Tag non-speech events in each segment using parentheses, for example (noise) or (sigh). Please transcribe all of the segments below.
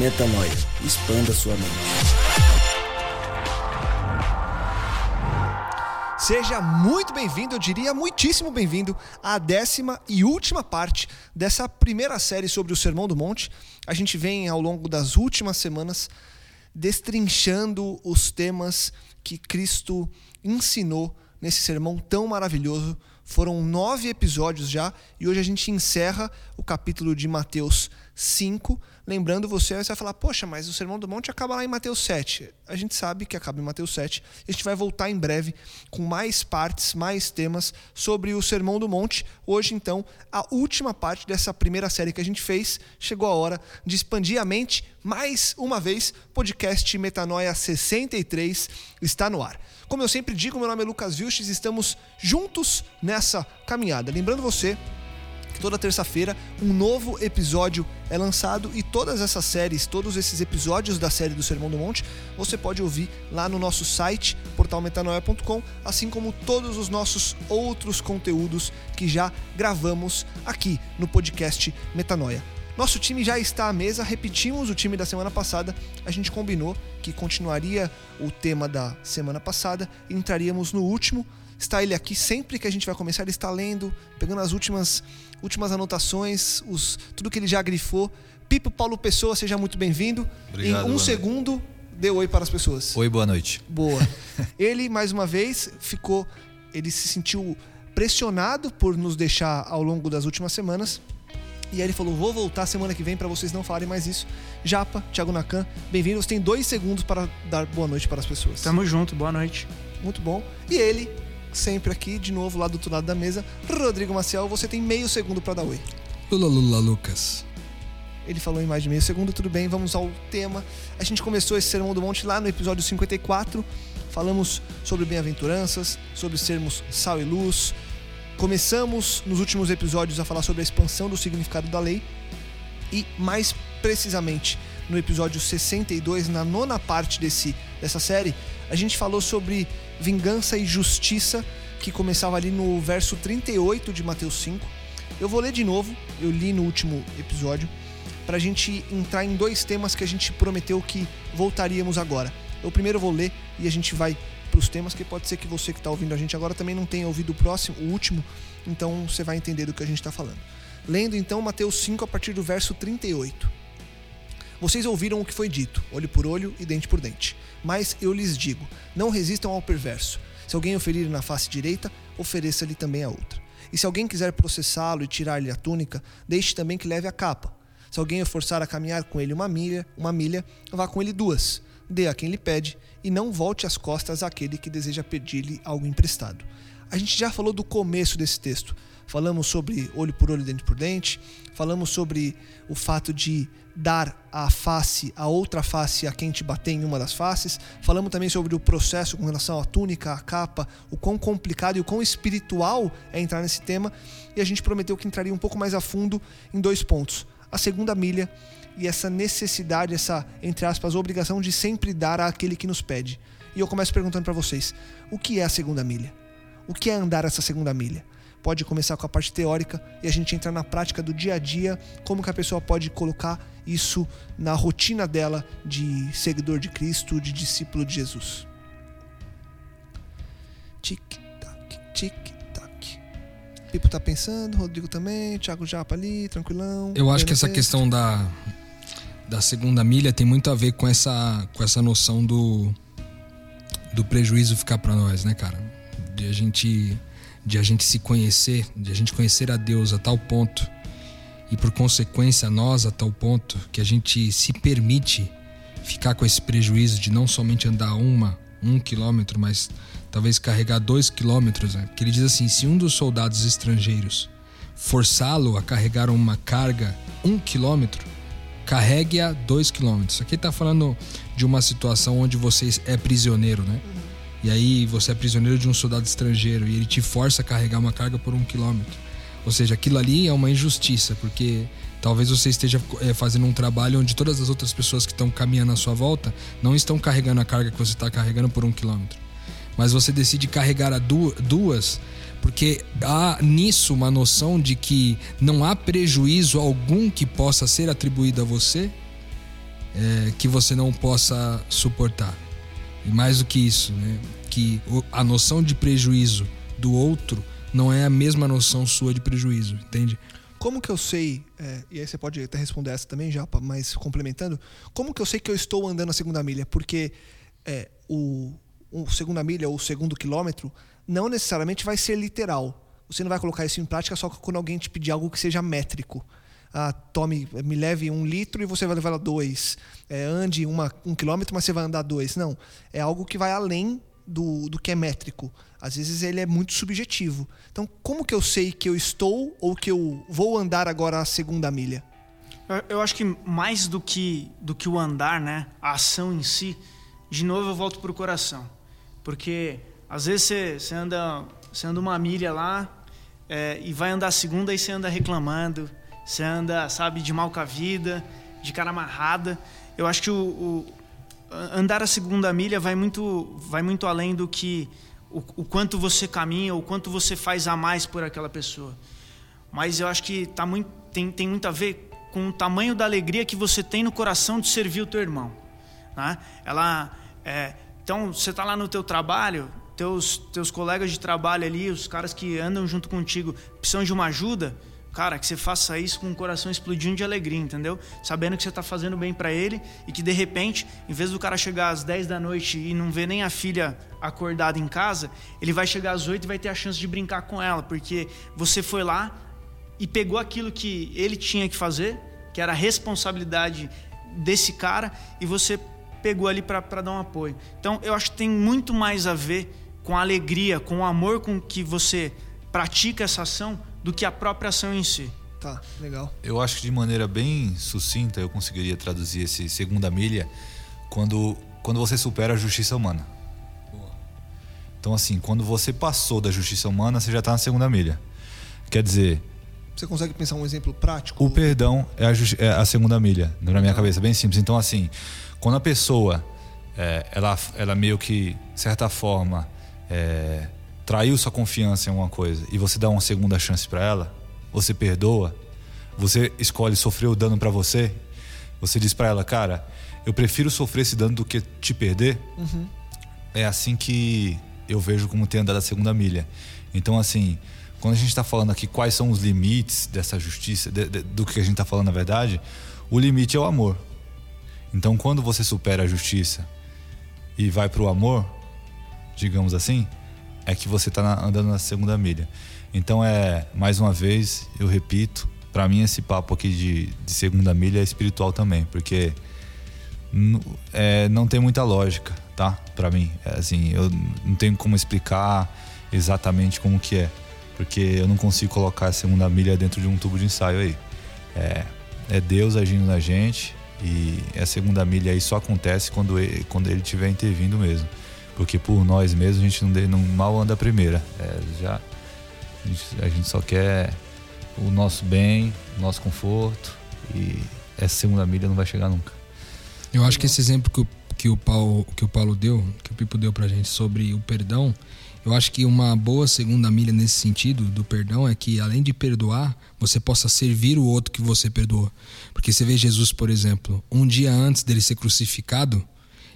Metanoia. Expanda sua mente. Seja muito bem-vindo, eu diria muitíssimo bem-vindo à décima e última parte dessa primeira série sobre o Sermão do Monte. A gente vem ao longo das últimas semanas destrinchando os temas que Cristo ensinou nesse sermão tão maravilhoso. Foram nove episódios já e hoje a gente encerra o capítulo de Mateus 5. Lembrando você, você vai falar, poxa, mas o Sermão do Monte acaba lá em Mateus 7. A gente sabe que acaba em Mateus 7. A gente vai voltar em breve com mais partes, mais temas sobre o Sermão do Monte. Hoje, então, a última parte dessa primeira série que a gente fez. Chegou a hora de expandir a mente. Mais uma vez, podcast Metanoia 63 está no ar. Como eu sempre digo, meu nome é Lucas Vilches, estamos juntos nessa caminhada. Lembrando você toda terça-feira um novo episódio é lançado e todas essas séries, todos esses episódios da série do Sermão do Monte, você pode ouvir lá no nosso site, portalmetanoia.com, assim como todos os nossos outros conteúdos que já gravamos aqui no podcast Metanoia. Nosso time já está à mesa, repetimos o time da semana passada. A gente combinou que continuaria o tema da semana passada entraríamos no último. Está ele aqui sempre que a gente vai começar, ele está lendo, pegando as últimas últimas anotações, os, tudo que ele já grifou. Pipo Paulo Pessoa, seja muito bem-vindo. Obrigado, em um segundo, noite. dê oi para as pessoas. Oi, boa noite. Boa. (laughs) ele, mais uma vez, ficou. Ele se sentiu pressionado por nos deixar ao longo das últimas semanas. E aí ele falou: vou voltar semana que vem para vocês não falarem mais isso. Japa, Thiago Nakan, bem-vindo. Você tem dois segundos para dar boa noite para as pessoas. Tamo junto, boa noite. Muito bom. E ele, sempre aqui, de novo, lá do outro lado da mesa, Rodrigo Maciel, você tem meio segundo para dar oi. Lula Lula Lucas. Ele falou em mais de meio segundo, tudo bem, vamos ao tema. A gente começou esse Sermão do Monte lá no episódio 54. Falamos sobre bem-aventuranças, sobre sermos sal e luz. Começamos nos últimos episódios a falar sobre a expansão do significado da lei. E mais precisamente no episódio 62, na nona parte desse, dessa série, a gente falou sobre vingança e justiça, que começava ali no verso 38 de Mateus 5. Eu vou ler de novo, eu li no último episódio, para a gente entrar em dois temas que a gente prometeu que voltaríamos agora. Eu primeiro vou ler e a gente vai para os temas, que pode ser que você que está ouvindo a gente agora também não tenha ouvido o próximo, o último, então você vai entender do que a gente está falando. Lendo então Mateus 5 a partir do verso 38. Vocês ouviram o que foi dito, olho por olho e dente por dente. Mas eu lhes digo: não resistam ao perverso. Se alguém oferir na face direita, ofereça-lhe também a outra. E se alguém quiser processá-lo e tirar-lhe a túnica, deixe também que leve a capa. Se alguém o forçar a caminhar com ele uma milha, uma milha, vá com ele duas. Dê a quem lhe pede e não volte as costas àquele que deseja pedir-lhe algo emprestado. A gente já falou do começo desse texto. Falamos sobre olho por olho, dente por dente. Falamos sobre o fato de dar a face, a outra face a quem te bater em uma das faces. Falamos também sobre o processo com relação à túnica, à capa, o quão complicado e o quão espiritual é entrar nesse tema. E a gente prometeu que entraria um pouco mais a fundo em dois pontos. A segunda milha e essa necessidade, essa, entre aspas, obrigação de sempre dar àquele que nos pede. E eu começo perguntando para vocês: o que é a segunda milha? O que é andar essa segunda milha? Pode começar com a parte teórica e a gente entrar na prática do dia a dia, como que a pessoa pode colocar isso na rotina dela de seguidor de Cristo, de discípulo de Jesus. Tic-tac, tic-tac. Pipo tá pensando, Rodrigo também, Thiago Japa ali, tranquilão. Eu acho que essa questão da, da segunda milha tem muito a ver com essa, com essa noção do, do prejuízo ficar para nós, né, cara? De a gente de a gente se conhecer, de a gente conhecer a Deus a tal ponto e por consequência nós a tal ponto que a gente se permite ficar com esse prejuízo de não somente andar uma, um quilômetro, mas talvez carregar dois quilômetros, né? Porque ele diz assim: se um dos soldados estrangeiros forçá-lo a carregar uma carga um quilômetro, carregue-a dois quilômetros. Aqui está falando de uma situação onde você é prisioneiro, né? E aí você é prisioneiro de um soldado estrangeiro e ele te força a carregar uma carga por um quilômetro. Ou seja, aquilo ali é uma injustiça, porque talvez você esteja é, fazendo um trabalho onde todas as outras pessoas que estão caminhando à sua volta não estão carregando a carga que você está carregando por um quilômetro. Mas você decide carregar a duas, porque há nisso uma noção de que não há prejuízo algum que possa ser atribuído a você é, que você não possa suportar. E mais do que isso, né? que a noção de prejuízo do outro não é a mesma noção sua de prejuízo, entende? Como que eu sei, é, e aí você pode até responder essa também já, mas complementando, como que eu sei que eu estou andando a segunda milha? Porque é, o, o segunda milha ou o segundo quilômetro não necessariamente vai ser literal. Você não vai colocar isso em prática só quando alguém te pedir algo que seja métrico ah, tome, me leve um litro e você vai levar dois. É, ande uma, um quilômetro, mas você vai andar dois. Não. É algo que vai além do, do que é métrico. Às vezes ele é muito subjetivo. Então, como que eu sei que eu estou ou que eu vou andar agora a segunda milha? Eu, acho que mais do que, do que o andar, né? a ação em si, de novo eu volto para o coração. Porque às vezes você, você, anda, você anda uma milha lá é, e vai andar a segunda e você anda reclamando, você anda, sabe, de mal com a vida, de cara amarrada. Eu acho que o, o andar a segunda milha vai muito, vai muito além do que o, o, quanto você caminha, o quanto você faz a mais por aquela pessoa. Mas eu acho que tá muito, tem, tem muito a ver com o tamanho da alegria que você tem no coração de servir o teu irmão. Né? Ela, é, então, você está lá no teu trabalho, teus, teus colegas de trabalho ali, os caras que andam junto contigo, precisam de uma ajuda, Cara, que você faça isso com o coração explodindo de alegria, entendeu? Sabendo que você está fazendo bem para ele e que de repente, em vez do cara chegar às 10 da noite e não ver nem a filha acordada em casa, ele vai chegar às 8 e vai ter a chance de brincar com ela, porque você foi lá e pegou aquilo que ele tinha que fazer, que era a responsabilidade desse cara, e você pegou ali para dar um apoio. Então, eu acho que tem muito mais a ver com a alegria, com o amor com que você pratica essa ação do que a própria ação em si. Tá, legal. Eu acho que de maneira bem sucinta eu conseguiria traduzir esse segunda milha quando, quando você supera a justiça humana. Então, assim, quando você passou da justiça humana, você já está na segunda milha. Quer dizer. Você consegue pensar um exemplo prático? O perdão é a, é a segunda milha, na minha cabeça, bem simples. Então, assim, quando a pessoa, é, ela, ela meio que, de certa forma, é, traiu sua confiança em alguma coisa e você dá uma segunda chance para ela, você perdoa, você escolhe sofrer o dano para você, você diz para ela, cara, eu prefiro sofrer esse dano do que te perder. Uhum. É assim que eu vejo como tem andado a segunda milha. Então, assim, quando a gente está falando aqui quais são os limites dessa justiça, de, de, do que a gente está falando na verdade, o limite é o amor. Então, quando você supera a justiça e vai para o amor, digamos assim, é que você está andando na segunda milha. Então é, mais uma vez, eu repito, para mim esse papo aqui de, de, segunda milha é espiritual também, porque é, não tem muita lógica, tá? Para mim, é, assim, eu não tenho como explicar exatamente como que é, porque eu não consigo colocar a segunda milha dentro de um tubo de ensaio aí. É, é Deus agindo na gente e a segunda milha aí só acontece quando ele, quando ele estiver intervindo mesmo porque por nós mesmos a gente não, não mal anda a primeira. É, já, a gente, a gente só quer o nosso bem, o nosso conforto e essa segunda milha não vai chegar nunca. Eu acho que esse exemplo que o, que o, Paulo, que o Paulo deu, que o Pipo deu pra gente sobre o perdão, eu acho que uma boa segunda milha nesse sentido do perdão é que além de perdoar, você possa servir o outro que você perdoou. Porque você vê Jesus, por exemplo, um dia antes dele ser crucificado,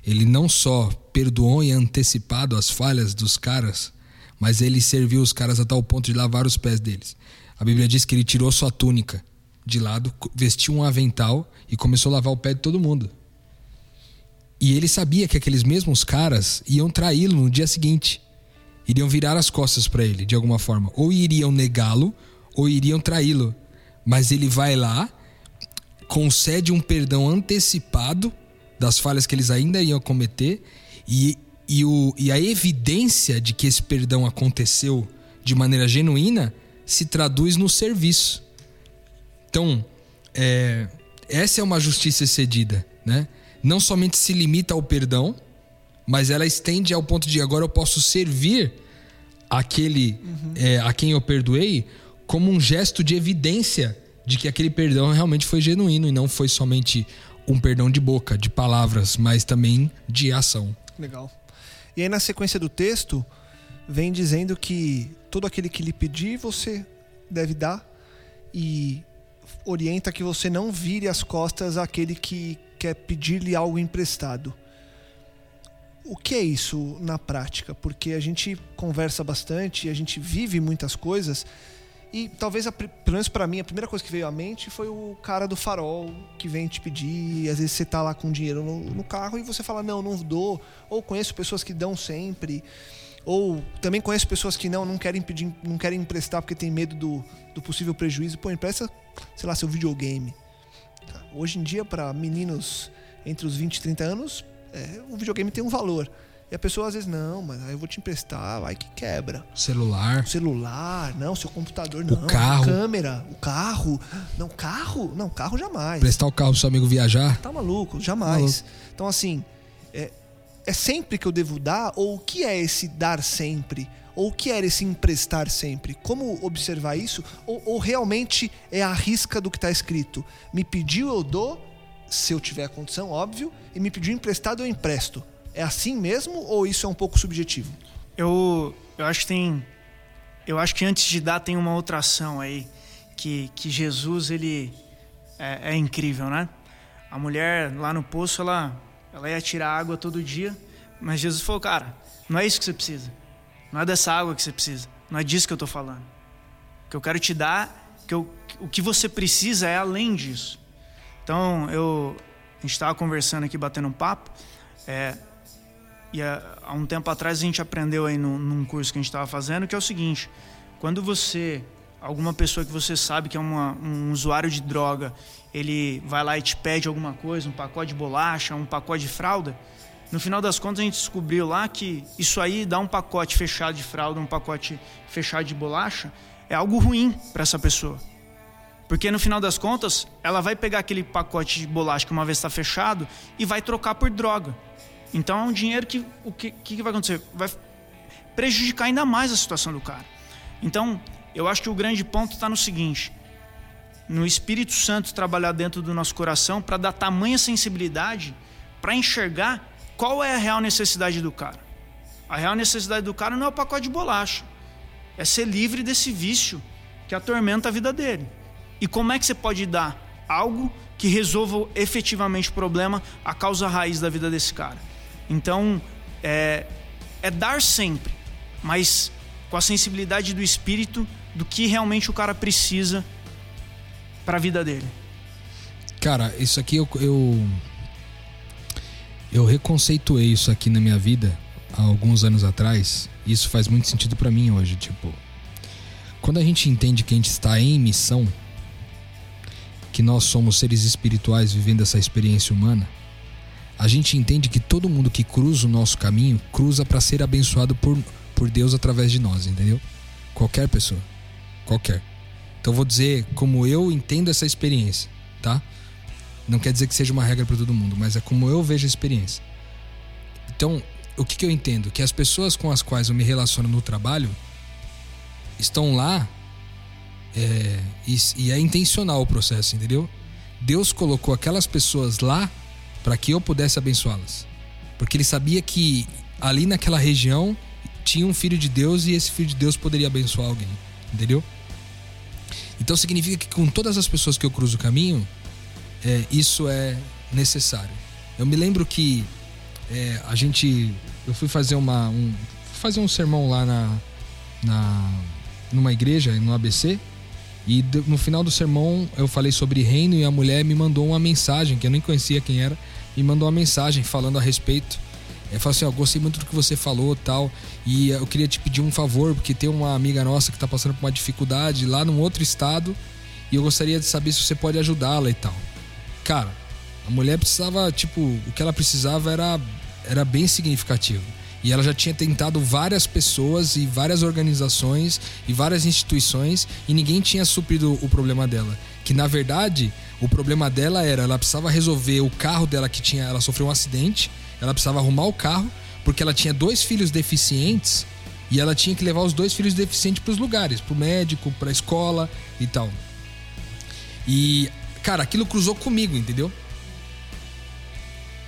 ele não só perdoou e antecipado as falhas dos caras, mas ele serviu os caras a tal ponto de lavar os pés deles. A Bíblia diz que ele tirou sua túnica de lado, vestiu um avental e começou a lavar o pé de todo mundo. E ele sabia que aqueles mesmos caras iam traí-lo no dia seguinte. Iriam virar as costas para ele, de alguma forma. Ou iriam negá-lo, ou iriam traí-lo. Mas ele vai lá, concede um perdão antecipado das falhas que eles ainda iam cometer, e, e, o, e a evidência de que esse perdão aconteceu de maneira genuína se traduz no serviço. Então, é, essa é uma justiça excedida, né? Não somente se limita ao perdão, mas ela estende ao ponto de agora eu posso servir aquele uhum. é, a quem eu perdoei como um gesto de evidência de que aquele perdão realmente foi genuíno e não foi somente um perdão de boca, de palavras, mas também de ação. Legal. E aí na sequência do texto vem dizendo que todo aquele que lhe pedir você deve dar e orienta que você não vire as costas àquele que quer pedir-lhe algo emprestado. O que é isso na prática? Porque a gente conversa bastante, a gente vive muitas coisas e talvez, a, pelo menos para mim, a primeira coisa que veio à mente foi o cara do farol que vem te pedir. às vezes você tá lá com dinheiro no, no carro e você fala, não, não dou. Ou conheço pessoas que dão sempre. Ou também conheço pessoas que não, não querem pedir, não querem emprestar porque tem medo do, do possível prejuízo. Pô, empresta, sei lá, seu videogame. Hoje em dia, para meninos entre os 20 e 30 anos, é, o videogame tem um valor. E a pessoa às vezes, não, mas aí eu vou te emprestar, vai que quebra. Celular. Celular, não, seu computador, não. O carro. câmera, o carro. Não, carro? Não, carro jamais. Prestar o carro pro seu amigo viajar? Tá maluco, jamais. Maluco. Então, assim, é, é sempre que eu devo dar? Ou o que é esse dar sempre? Ou o que é esse emprestar sempre? Como observar isso? Ou, ou realmente é a risca do que está escrito? Me pediu, eu dou, se eu tiver condição, óbvio, e me pediu emprestado, eu empresto. É assim mesmo ou isso é um pouco subjetivo? Eu, eu acho que tem. Eu acho que antes de dar tem uma outra ação aí que, que Jesus ele é, é incrível, né? A mulher lá no poço ela ela ia tirar água todo dia, mas Jesus falou, cara, não é isso que você precisa. Não é dessa água que você precisa. Não é disso que eu estou falando. O que eu quero te dar, que eu, o que você precisa é além disso. Então, eu, a gente estava conversando aqui, batendo um papo, é, e há, há, um tempo atrás a gente aprendeu aí num, num curso que a gente estava fazendo, que é o seguinte, quando você, alguma pessoa que você sabe que é uma, um usuário de droga, ele vai lá e te pede alguma coisa, um pacote de bolacha, um pacote de fralda. No final das contas, a gente descobriu lá que isso aí dá um pacote fechado de fralda, um pacote fechado de bolacha, é algo ruim para essa pessoa. Porque no final das contas, ela vai pegar aquele pacote de bolacha que uma vez está fechado e vai trocar por droga. Então é um dinheiro que o que, que vai acontecer? Vai prejudicar ainda mais a situação do cara. Então, eu acho que o grande ponto está no seguinte: no Espírito Santo trabalhar dentro do nosso coração para dar tamanha sensibilidade para enxergar qual é a real necessidade do cara. A real necessidade do cara não é o pacote de bolacha, é ser livre desse vício que atormenta a vida dele. E como é que você pode dar algo que resolva efetivamente o problema, a causa raiz da vida desse cara? Então, é, é dar sempre, mas com a sensibilidade do espírito do que realmente o cara precisa para a vida dele. Cara, isso aqui eu, eu eu reconceituei isso aqui na minha vida há alguns anos atrás. E isso faz muito sentido para mim hoje, tipo, quando a gente entende que a gente está em missão, que nós somos seres espirituais vivendo essa experiência humana, a gente entende que todo mundo que cruza o nosso caminho cruza para ser abençoado por, por Deus através de nós, entendeu? Qualquer pessoa, qualquer. Então vou dizer como eu entendo essa experiência, tá? Não quer dizer que seja uma regra para todo mundo, mas é como eu vejo a experiência. Então, o que, que eu entendo? Que as pessoas com as quais eu me relaciono no trabalho estão lá é, e, e é intencional o processo, entendeu? Deus colocou aquelas pessoas lá para que eu pudesse abençoá-las. Porque ele sabia que ali naquela região tinha um filho de Deus e esse filho de Deus poderia abençoar alguém, entendeu? Então significa que com todas as pessoas que eu cruzo o caminho, é, isso é necessário. Eu me lembro que é, a gente, eu fui fazer uma, um, fazer um sermão lá na, na, numa igreja no ABC e no final do sermão eu falei sobre reino e a mulher me mandou uma mensagem que eu nem conhecia quem era, me mandou uma mensagem falando a respeito. É, falou assim, ó, gostei muito do que você falou tal. E eu queria te pedir um favor, porque tem uma amiga nossa que tá passando por uma dificuldade lá num outro estado. E eu gostaria de saber se você pode ajudá-la e tal. Cara, a mulher precisava, tipo, o que ela precisava era, era bem significativo. E ela já tinha tentado várias pessoas e várias organizações e várias instituições e ninguém tinha suprido o problema dela. Que na verdade, o problema dela era ela precisava resolver o carro dela que tinha, ela sofreu um acidente, ela precisava arrumar o carro porque ela tinha dois filhos deficientes e ela tinha que levar os dois filhos deficientes para os lugares, para o médico, para a escola e tal. E cara, aquilo cruzou comigo, entendeu?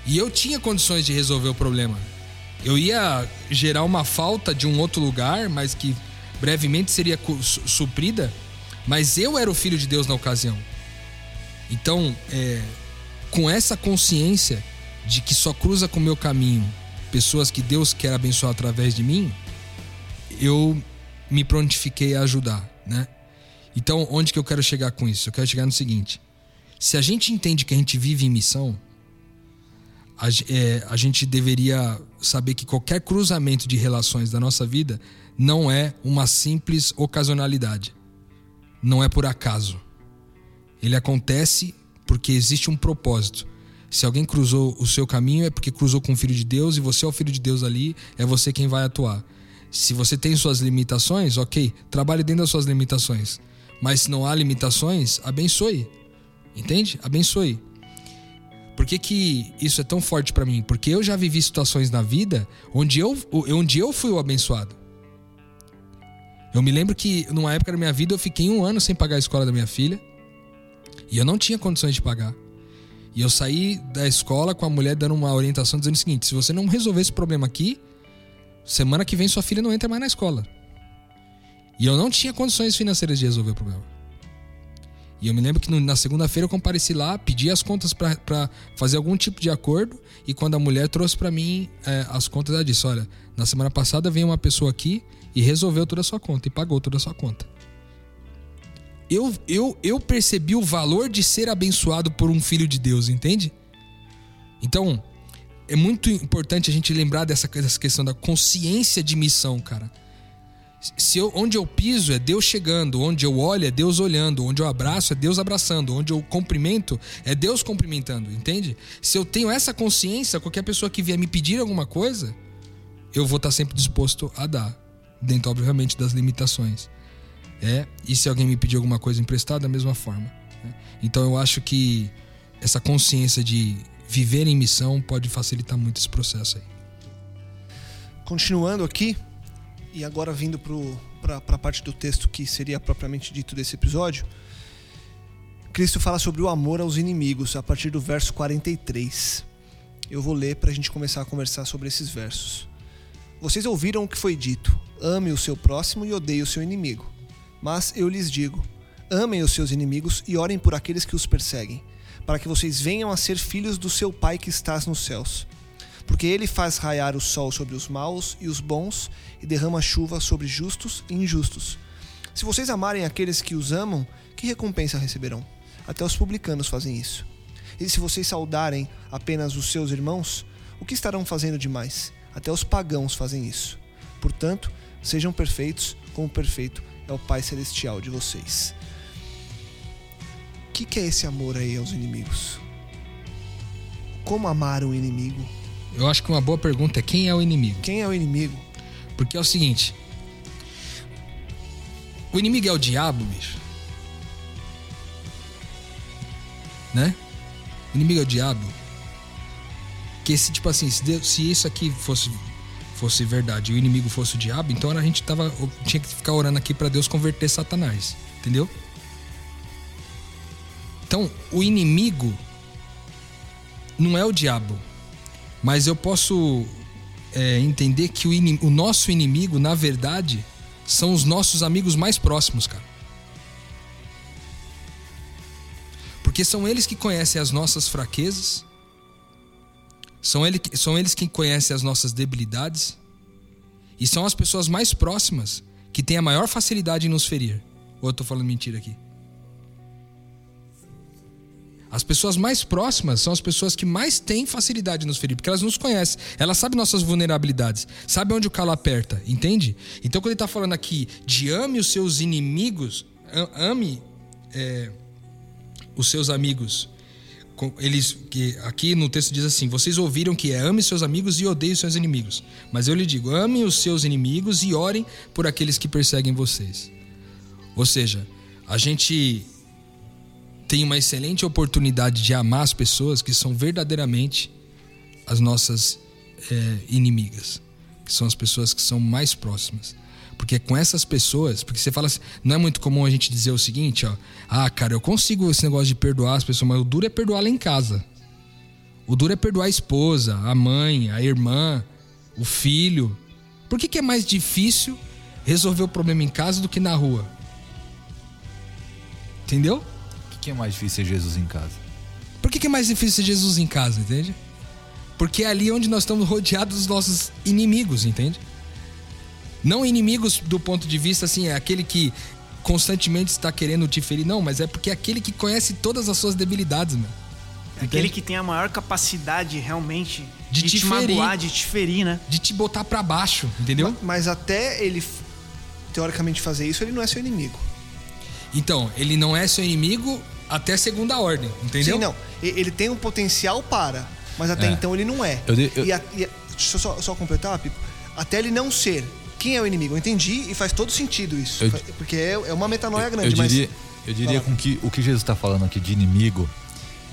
E eu tinha condições de resolver o problema. Eu ia gerar uma falta de um outro lugar, mas que brevemente seria suprida. Mas eu era o filho de Deus na ocasião. Então, é, com essa consciência de que só cruza com o meu caminho pessoas que Deus quer abençoar através de mim, eu me prontifiquei a ajudar, né? Então, onde que eu quero chegar com isso? Eu quero chegar no seguinte: se a gente entende que a gente vive em missão, a, é, a gente deveria saber que qualquer cruzamento de relações da nossa vida não é uma simples ocasionalidade. Não é por acaso. Ele acontece porque existe um propósito. Se alguém cruzou o seu caminho é porque cruzou com o Filho de Deus e você é o Filho de Deus ali, é você quem vai atuar. Se você tem suas limitações, ok, trabalhe dentro das suas limitações. Mas se não há limitações, abençoe. Entende? Abençoe. Por que, que isso é tão forte para mim? Porque eu já vivi situações na vida onde eu, onde eu fui o abençoado. Eu me lembro que numa época da minha vida eu fiquei um ano sem pagar a escola da minha filha. E eu não tinha condições de pagar. E eu saí da escola com a mulher dando uma orientação dizendo o seguinte: se você não resolver esse problema aqui, semana que vem sua filha não entra mais na escola. E eu não tinha condições financeiras de resolver o problema. E eu me lembro que na segunda-feira eu compareci lá, pedi as contas para fazer algum tipo de acordo. E quando a mulher trouxe para mim é, as contas, ela disse: Olha, na semana passada veio uma pessoa aqui e resolveu toda a sua conta e pagou toda a sua conta. Eu, eu, eu percebi o valor de ser abençoado por um filho de Deus, entende? Então, é muito importante a gente lembrar dessa, dessa questão da consciência de missão, cara se eu, onde eu piso é Deus chegando, onde eu olho é Deus olhando, onde eu abraço é Deus abraçando, onde eu cumprimento é Deus cumprimentando, entende? Se eu tenho essa consciência, qualquer pessoa que vier me pedir alguma coisa, eu vou estar sempre disposto a dar, dentro obviamente das limitações. É, e se alguém me pedir alguma coisa emprestada, da mesma forma. Né? Então eu acho que essa consciência de viver em missão pode facilitar muito esse processo aí. Continuando aqui, e agora vindo para a parte do texto que seria propriamente dito desse episódio, Cristo fala sobre o amor aos inimigos a partir do verso 43. Eu vou ler para a gente começar a conversar sobre esses versos. Vocês ouviram o que foi dito: ame o seu próximo e odeie o seu inimigo. Mas eu lhes digo: amem os seus inimigos e orem por aqueles que os perseguem, para que vocês venham a ser filhos do seu Pai que estás nos céus porque ele faz raiar o sol sobre os maus e os bons e derrama chuva sobre justos e injustos. Se vocês amarem aqueles que os amam, que recompensa receberão? Até os publicanos fazem isso. E se vocês saudarem apenas os seus irmãos, o que estarão fazendo demais? Até os pagãos fazem isso. Portanto, sejam perfeitos, como perfeito é o Pai Celestial de vocês. O que, que é esse amor aí aos inimigos? Como amar um inimigo? Eu acho que uma boa pergunta é quem é o inimigo? Quem é o inimigo? Porque é o seguinte: o inimigo é o diabo, bicho. Né? O inimigo é o diabo. Que se, tipo assim, se, Deus, se isso aqui fosse, fosse verdade e o inimigo fosse o diabo, então a gente tava, tinha que ficar orando aqui para Deus converter Satanás. Entendeu? Então, o inimigo não é o diabo. Mas eu posso é, entender que o, o nosso inimigo, na verdade, são os nossos amigos mais próximos, cara. Porque são eles que conhecem as nossas fraquezas, são, ele, são eles que conhecem as nossas debilidades, e são as pessoas mais próximas que têm a maior facilidade em nos ferir. Ou eu tô falando mentira aqui? As pessoas mais próximas são as pessoas que mais têm facilidade de nos ferir, porque elas nos conhecem, elas sabem nossas vulnerabilidades, sabem onde o calo aperta, entende? Então, quando ele está falando aqui de ame os seus inimigos, ame é, os seus amigos. Eles, que aqui no texto diz assim: vocês ouviram que é ame seus amigos e odeie seus inimigos. Mas eu lhe digo: ame os seus inimigos e orem por aqueles que perseguem vocês. Ou seja, a gente tem uma excelente oportunidade de amar as pessoas que são verdadeiramente as nossas é, inimigas, que são as pessoas que são mais próximas. Porque com essas pessoas, porque você fala assim, não é muito comum a gente dizer o seguinte, ó, ah, cara, eu consigo esse negócio de perdoar as pessoas, mas o duro é perdoar lá em casa. O duro é perdoar a esposa, a mãe, a irmã, o filho. Por que, que é mais difícil resolver o problema em casa do que na rua? Entendeu? que é mais difícil ser Jesus em casa? Por que, que é mais difícil ser Jesus em casa, entende? Porque é ali onde nós estamos rodeados dos nossos inimigos, entende? Não inimigos do ponto de vista assim, é aquele que constantemente está querendo te ferir, não, mas é porque é aquele que conhece todas as suas debilidades, meu. É aquele que tem a maior capacidade realmente de, de te, te magoar, de te ferir, né? De te botar para baixo, entendeu? Mas, mas até ele teoricamente fazer isso, ele não é seu inimigo. Então, ele não é seu inimigo até segunda ordem, entendeu? Sim, não. Ele tem um potencial para, mas até é. então ele não é. Eu eu... E, a, e a, deixa eu só, só completar, Pipo. Até ele não ser. Quem é o inimigo? Eu entendi e faz todo sentido isso. Eu, porque é, é, uma metanoia grande, eu diria, mas. Eu diria com que o que Jesus está falando aqui de inimigo,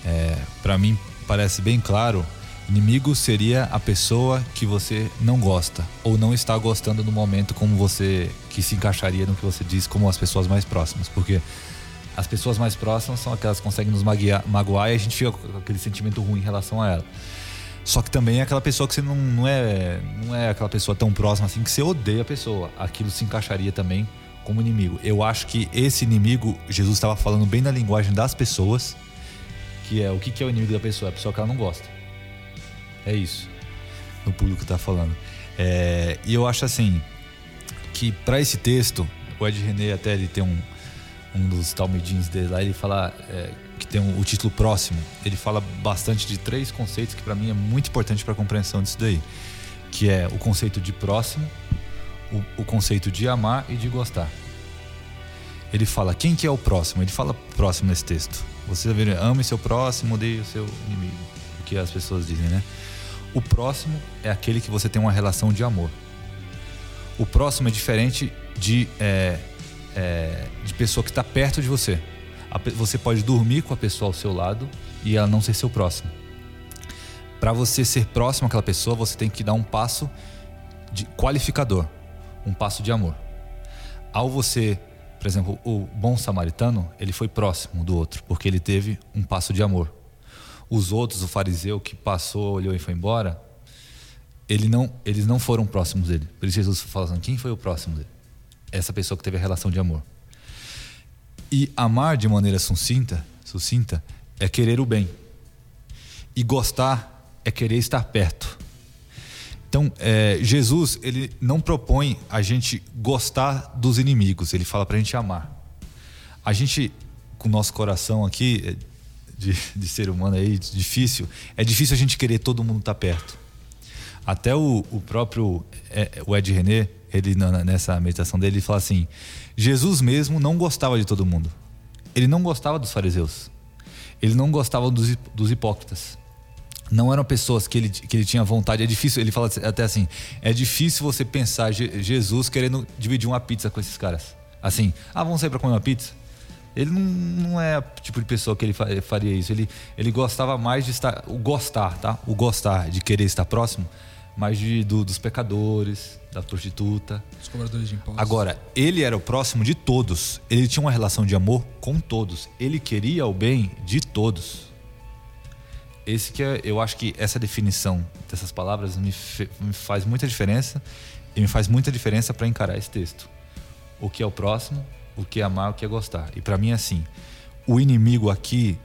é, para mim parece bem claro. Inimigo seria a pessoa que você não gosta ou não está gostando no momento como você que se encaixaria no que você diz como as pessoas mais próximas, porque as pessoas mais próximas são aquelas que conseguem nos magoar, magoar e a gente fica com aquele sentimento ruim em relação a ela. Só que também é aquela pessoa que você não, não, é, não é aquela pessoa tão próxima assim que você odeia a pessoa. Aquilo se encaixaria também como inimigo. Eu acho que esse inimigo, Jesus estava falando bem na linguagem das pessoas, que é o que, que é o inimigo da pessoa? É a pessoa que ela não gosta. É isso. No público está falando. É, e eu acho assim, que para esse texto, o Ed René até ele tem um, um dos talmidins dele lá, ele fala é, tem um, o título próximo. Ele fala bastante de três conceitos que para mim é muito importante para a compreensão disso daí, que é o conceito de próximo, o, o, conceito de amar e de gostar. Ele fala quem que é o próximo? Ele fala próximo nesse texto. Você vê, ame seu próximo, odeie o seu inimigo, o que as pessoas dizem, né? O próximo é aquele que você tem uma relação de amor. O próximo é diferente de é, é, de pessoa que está perto de você. Você pode dormir com a pessoa ao seu lado e ela não ser seu próximo. Para você ser próximo àquela pessoa, você tem que dar um passo de qualificador, um passo de amor. Ao você, por exemplo, o bom samaritano, ele foi próximo do outro, porque ele teve um passo de amor. Os outros, o fariseu que passou, olhou e foi embora, ele não, eles não foram próximos dele. Por isso Jesus fala assim, quem foi o próximo dele? essa pessoa que teve a relação de amor. E amar de maneira sucinta, sucinta é querer o bem. E gostar é querer estar perto. Então, é, Jesus ele não propõe a gente gostar dos inimigos, ele fala para a gente amar. A gente, com o nosso coração aqui, é, de, de, ser humano aí, difícil, é difícil a gente querer todo mundo estar tá perto. Até o, o próprio é, o Ed René, ele nessa meditação dele, ele fala assim: Jesus mesmo não gostava de todo mundo. Ele não gostava dos fariseus. Ele não gostava dos, dos hipócritas. Não eram pessoas que ele, que ele tinha vontade. É difícil, ele fala até assim: é difícil você pensar Jesus querendo dividir uma pizza com esses caras. Assim, ah, vamos sair para comer uma pizza? Ele não, não é o tipo de pessoa que ele faria isso. Ele, ele gostava mais de estar. O gostar, tá? O gostar de querer estar próximo, mais de, do, dos pecadores, da prostituta. Os cobradores de impostos. Agora, ele era o próximo de todos. Ele tinha uma relação de amor com todos. Ele queria o bem de todos. Esse que é, eu acho que essa definição dessas palavras me, me faz muita diferença e me faz muita diferença para encarar esse texto. O que é o próximo, o que é amar, o que é gostar. E para mim é assim, o inimigo aqui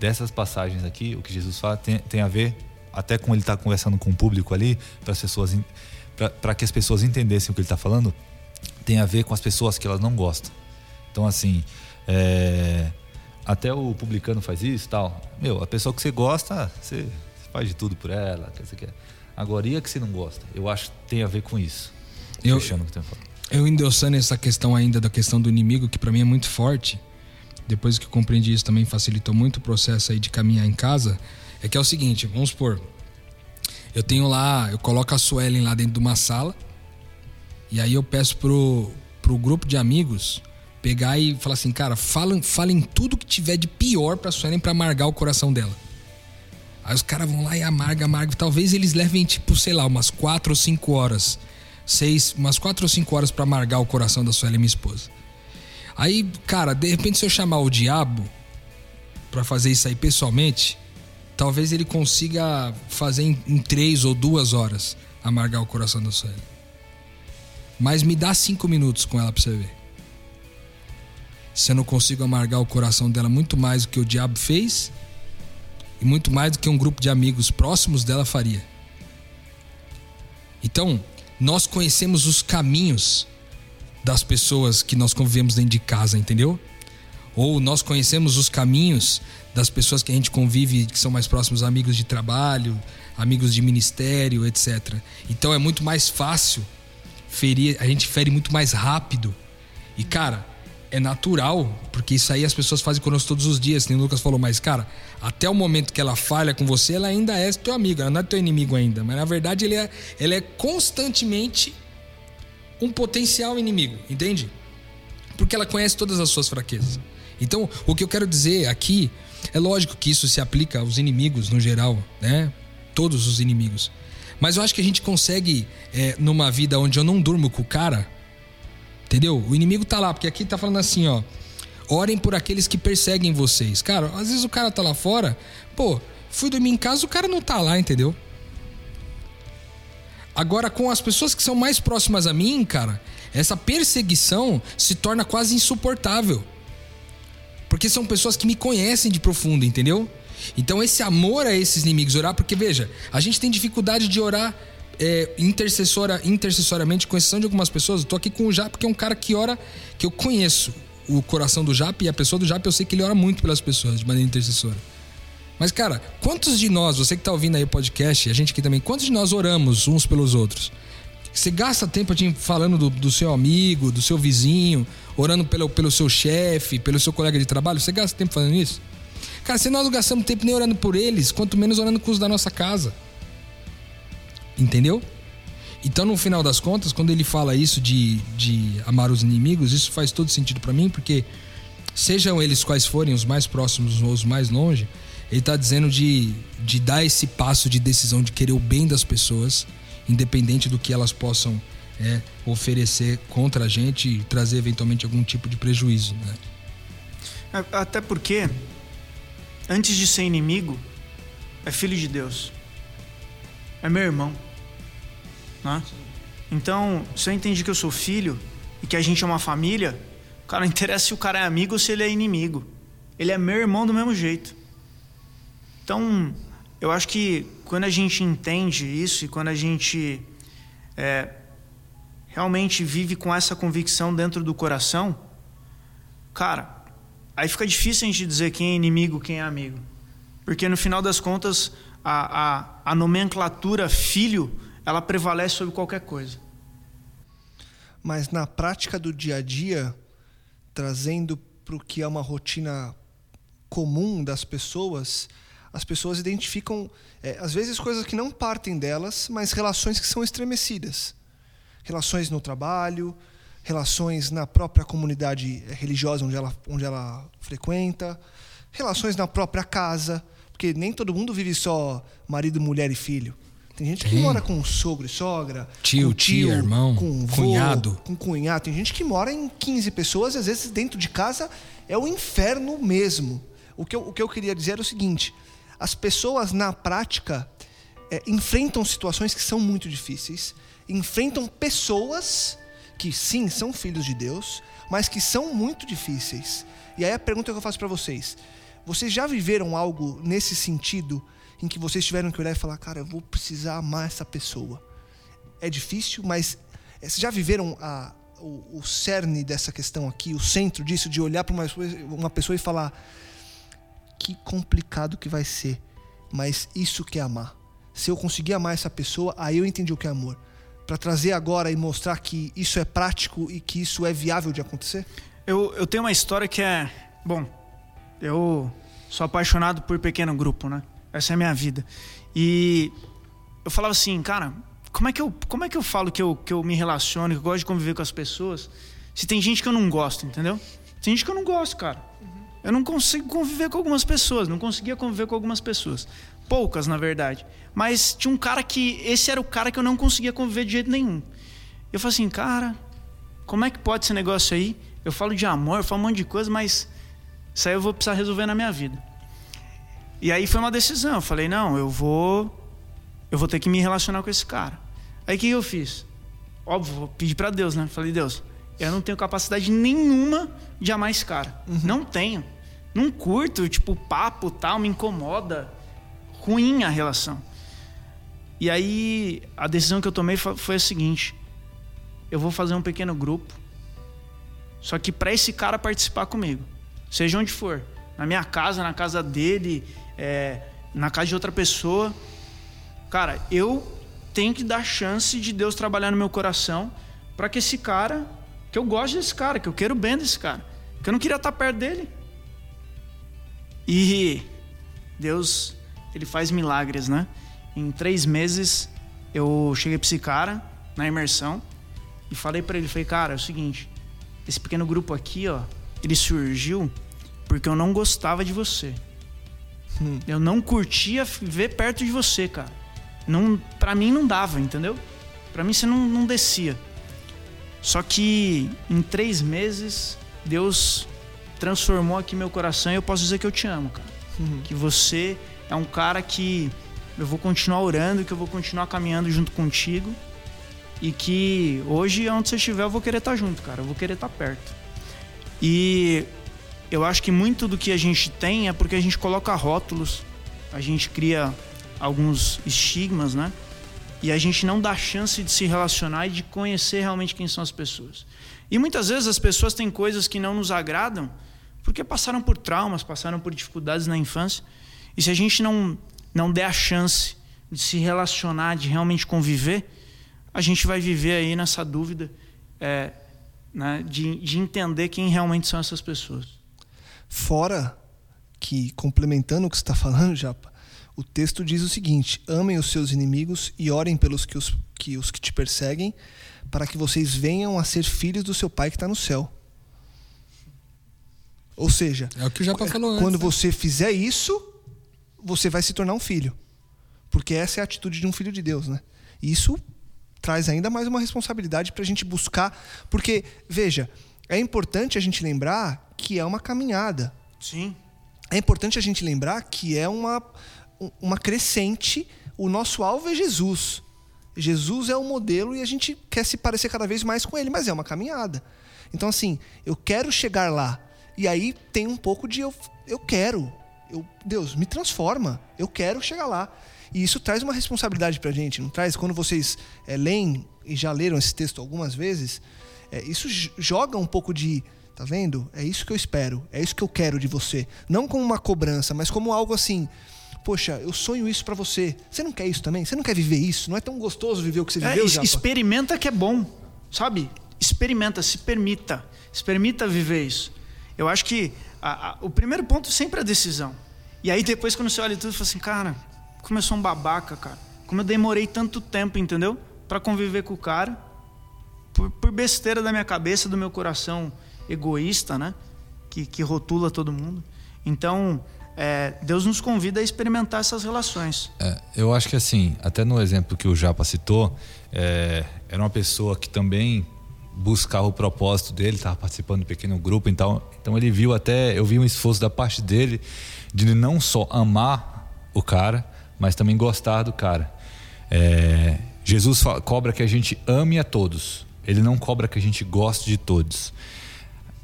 dessas passagens aqui, o que Jesus fala tem, tem a ver até com ele estar tá conversando com o público ali, para as pessoas para que as pessoas entendessem o que ele está falando, tem a ver com as pessoas que elas não gostam. Então, assim, é, até o publicano faz isso tal. Meu, a pessoa que você gosta, você, faz de tudo por ela, que você quer. Agora, e a que você não gosta? Eu acho que tem a ver com isso. Eu- Fechando o que. Eu endossando essa questão ainda da questão do inimigo, que pra mim é muito forte. Depois que eu compreendi isso também facilitou muito o processo aí de caminhar em casa. É que é o seguinte, vamos supor. Eu tenho lá, eu coloco a Suelen lá dentro de uma sala. E aí eu peço pro, pro grupo de amigos pegar e falar assim, cara, falem, falem tudo que tiver de pior pra Suelen pra amargar o coração dela. Aí os caras vão lá e amarga, amarga. Talvez eles levem, tipo, sei lá, umas quatro ou cinco horas. Seis, umas quatro ou cinco horas pra amargar o coração da Sueli, minha esposa. Aí, cara, de repente, se eu chamar o diabo pra fazer isso aí pessoalmente, talvez ele consiga fazer em, em três ou duas horas amargar o coração da Sueli. Mas me dá cinco minutos com ela pra você ver. Se eu não consigo amargar o coração dela muito mais do que o diabo fez, e muito mais do que um grupo de amigos próximos dela faria. Então, nós conhecemos os caminhos das pessoas que nós convivemos dentro de casa, entendeu? Ou nós conhecemos os caminhos das pessoas que a gente convive, que são mais próximos, amigos de trabalho, amigos de ministério, etc. Então é muito mais fácil ferir, a gente fere muito mais rápido. E cara, é natural, porque isso aí as pessoas fazem conosco todos os dias, nem o Lucas falou, mas cara, até o momento que ela falha com você, ela ainda é teu amigo, ela não é teu inimigo ainda, mas na verdade ele é, ela é constantemente um potencial inimigo, entende? Porque ela conhece todas as suas fraquezas. Então, o que eu quero dizer aqui é lógico que isso se aplica aos inimigos no geral, né? Todos os inimigos. Mas eu acho que a gente consegue, é, numa vida onde eu não durmo com o cara, entendeu? O inimigo tá lá, porque aqui tá falando assim, ó. Orem por aqueles que perseguem vocês. Cara, às vezes o cara tá lá fora, pô, fui dormir em casa, o cara não tá lá, entendeu? Agora, com as pessoas que são mais próximas a mim, cara, essa perseguição se torna quase insuportável. Porque são pessoas que me conhecem de profundo, entendeu? Então, esse amor a esses inimigos, orar, porque veja, a gente tem dificuldade de orar é, intercessora, intercessoriamente, com exceção de algumas pessoas. Eu tô aqui com o Jap, porque é um cara que ora, que eu conheço o coração do Jap e a pessoa do Jap, eu sei que ele ora muito pelas pessoas de maneira intercessora. Mas, cara, quantos de nós, você que tá ouvindo aí o podcast, a gente aqui também, quantos de nós oramos uns pelos outros? Você gasta tempo falando do, do seu amigo, do seu vizinho, orando pelo, pelo seu chefe, pelo seu colega de trabalho? Você gasta tempo fazendo isso? Cara, se nós não gastamos tempo nem orando por eles, quanto menos orando com os da nossa casa. Entendeu? Então, no final das contas, quando ele fala isso de, de amar os inimigos, isso faz todo sentido pra mim, porque sejam eles quais forem, os mais próximos ou os mais longe, ele tá dizendo de, de dar esse passo de decisão de querer o bem das pessoas, independente do que elas possam é, oferecer contra a gente e trazer eventualmente algum tipo de prejuízo. Né? Até porque, antes de ser inimigo, é filho de Deus. É meu irmão. Né? Então, se eu entendi que eu sou filho e que a gente é uma família, cara, não interessa se o cara é amigo ou se ele é inimigo. Ele é meu irmão do mesmo jeito. Então, eu acho que quando a gente entende isso e quando a gente é, realmente vive com essa convicção dentro do coração, cara, aí fica difícil a gente dizer quem é inimigo, quem é amigo. Porque no final das contas, a, a, a nomenclatura filho, ela prevalece sobre qualquer coisa. Mas na prática do dia a dia, trazendo para o que é uma rotina comum das pessoas, as pessoas identificam, é, às vezes, coisas que não partem delas, mas relações que são estremecidas. Relações no trabalho, relações na própria comunidade religiosa onde ela, onde ela frequenta, relações na própria casa, porque nem todo mundo vive só marido, mulher e filho. Tem gente que Tem. mora com sogro e sogra, Tio, com tia, irmão, com vô, cunhado. com cunhado. Tem gente que mora em 15 pessoas e às vezes dentro de casa é o inferno mesmo. O que eu, o que eu queria dizer é o seguinte: as pessoas na prática é, enfrentam situações que são muito difíceis, enfrentam pessoas que sim são filhos de Deus, mas que são muito difíceis. E aí a pergunta que eu faço para vocês: vocês já viveram algo nesse sentido em que vocês tiveram que olhar e falar, cara, eu vou precisar amar essa pessoa? é difícil, mas eh, vocês já viveram a, o, o cerne dessa questão aqui, o centro disso, de olhar para uma, uma pessoa e falar: que complicado que vai ser. Mas isso que é amar. Se eu conseguir amar essa pessoa, aí eu entendi o que é amor. Para trazer agora e mostrar que isso é prático e que isso é viável de acontecer? Eu, eu tenho uma história que é. Bom, eu sou apaixonado por pequeno grupo, né? Essa é a minha vida. E eu falava assim, cara, como é que eu, como é que eu falo que eu, que eu me relaciono, que eu gosto de conviver com as pessoas, se tem gente que eu não gosto, entendeu? Tem gente que eu não gosto, cara. Eu não consigo conviver com algumas pessoas, não conseguia conviver com algumas pessoas. Poucas, na verdade. Mas tinha um cara que. Esse era o cara que eu não conseguia conviver de jeito nenhum. Eu falei assim, cara, como é que pode esse negócio aí? Eu falo de amor, eu falo um monte de coisa, mas isso aí eu vou precisar resolver na minha vida. E aí foi uma decisão. Eu falei, não, eu vou. Eu vou ter que me relacionar com esse cara. Aí o que eu fiz? Óbvio, vou pedir para Deus, né? Falei, Deus, eu não tenho capacidade nenhuma de amar esse cara. Uhum. Não tenho. Não curto, tipo, papo tal, me incomoda. Ruim a relação. E aí, a decisão que eu tomei foi a seguinte: eu vou fazer um pequeno grupo, só que para esse cara participar comigo, seja onde for, na minha casa, na casa dele, é, na casa de outra pessoa, cara, eu tenho que dar chance de Deus trabalhar no meu coração para que esse cara, que eu gosto desse cara, que eu quero bem desse cara, que eu não queria estar perto dele. E Deus, ele faz milagres, né? Em três meses eu cheguei para esse cara na imersão e falei para ele, falei, cara, é o seguinte, esse pequeno grupo aqui, ó, ele surgiu porque eu não gostava de você. Hum. Eu não curtia ver perto de você, cara. Não, para mim não dava, entendeu? Para mim você não, não descia. Só que em três meses Deus transformou aqui meu coração e eu posso dizer que eu te amo, cara. Uhum. Que você é um cara que eu vou continuar orando, que eu vou continuar caminhando junto contigo. E que hoje, onde você estiver, eu vou querer estar junto, cara. Eu vou querer estar perto. E eu acho que muito do que a gente tem é porque a gente coloca rótulos, a gente cria alguns estigmas, né? E a gente não dá chance de se relacionar e de conhecer realmente quem são as pessoas. E muitas vezes as pessoas têm coisas que não nos agradam porque passaram por traumas, passaram por dificuldades na infância. E se a gente não, não der a chance de se relacionar, de realmente conviver, a gente vai viver aí nessa dúvida é, né, de, de entender quem realmente são essas pessoas. Fora que, complementando o que você está falando, Japa, o texto diz o seguinte: amem os seus inimigos e orem pelos que os que, os que te perseguem, para que vocês venham a ser filhos do seu Pai que está no céu. Ou seja, é o que o Japa falou quando antes, né? você fizer isso, você vai se tornar um filho. Porque essa é a atitude de um filho de Deus, né? E isso traz ainda mais uma responsabilidade para a gente buscar. Porque, veja, é importante a gente lembrar que é uma caminhada. Sim. É importante a gente lembrar que é uma, uma crescente. O nosso alvo é Jesus. Jesus é o modelo e a gente quer se parecer cada vez mais com ele, mas é uma caminhada. Então, assim, eu quero chegar lá. E aí tem um pouco de eu, eu quero. Eu, Deus, me transforma. Eu quero chegar lá. E isso traz uma responsabilidade pra gente, não traz? Quando vocês é, leem e já leram esse texto algumas vezes, é, isso joga um pouco de. Tá vendo? É isso que eu espero. É isso que eu quero de você. Não como uma cobrança, mas como algo assim. Poxa, eu sonho isso para você. Você não quer isso também? Você não quer viver isso? Não é tão gostoso viver o que você é, viveu, Japa? Experimenta que é bom, sabe? Experimenta, se permita. Se permita viver isso. Eu acho que a, a, o primeiro ponto sempre é a decisão. E aí depois quando você olha tudo, você fala assim, cara, como eu sou um babaca, cara. Como eu demorei tanto tempo, entendeu? para conviver com o cara. Por, por, besteira da minha cabeça, do meu coração egoísta, né? Que, que rotula todo mundo. Então, é, Deus nos convida a experimentar essas relações. É, eu acho que assim, até no exemplo que o Japa citou, é, era uma pessoa que também buscava o propósito dele, estava participando do pequeno grupo, então, então ele viu até, eu vi um esforço da parte dele de não só amar o cara, mas também gostar do cara. É, Jesus cobra que a gente ame a todos, ele não cobra que a gente goste de todos.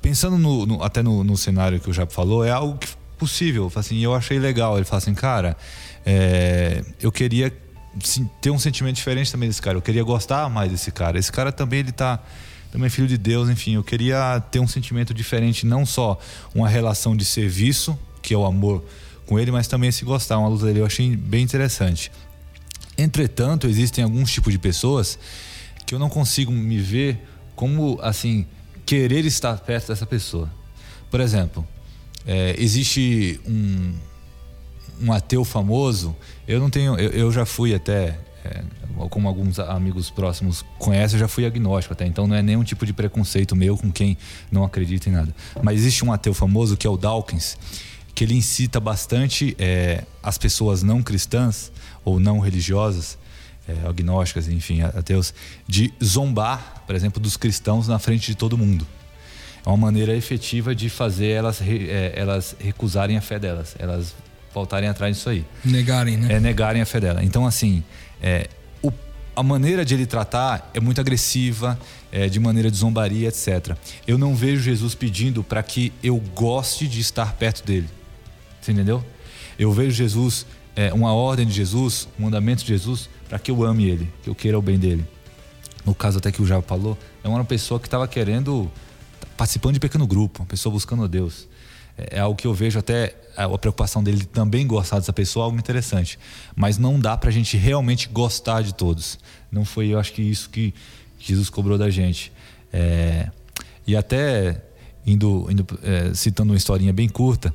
Pensando no, no, até no, no, cenário que o Japa falou, é algo possível. Assim, eu achei legal. Ele fala assim, cara, é, eu queria ter um sentimento diferente também desse cara. Eu queria gostar mais desse cara. Esse cara também ele tá também filho de Deus, enfim, eu queria ter um sentimento diferente, não só uma relação de serviço que é o amor com ele, mas também se gostar, uma luta dele. Eu achei bem interessante. Entretanto, existem alguns tipos de pessoas que eu não consigo me ver como, assim, querer estar perto dessa pessoa. Por exemplo, é, existe um, um ateu famoso, eu não tenho, eu, eu já fui até, é, como alguns amigos próximos conhecem, eu já fui agnóstico até, então não é nenhum tipo de preconceito meu com quem não acredita em nada. Mas existe um ateu famoso que é o Dawkins, que ele incita bastante é, as pessoas não cristãs ou não religiosas, é, agnósticas, enfim, ateus, de zombar, por exemplo, dos cristãos na frente de todo mundo. É uma maneira efetiva de fazer elas, é, elas recusarem a fé delas, elas voltarem atrás disso aí. Negarem, né? É negarem a fé dela. Então, assim, é, o, a maneira de ele tratar é muito agressiva, é, de maneira de zombaria, etc. Eu não vejo Jesus pedindo para que eu goste de estar perto dele. Você entendeu? Eu vejo Jesus, é, uma ordem de Jesus, um mandamento de Jesus, para que eu ame ele, que eu queira o bem dele. No caso até que o Java falou, é uma pessoa que estava querendo, participando de pequeno grupo, uma pessoa buscando a Deus. É, algo que eu vejo até a preocupação dele também gostar dessa pessoa, algo interessante. Mas não dá para a gente realmente gostar de todos. Não foi, eu acho que isso que Jesus cobrou da gente. É, e até indo, indo é, citando uma historinha bem curta,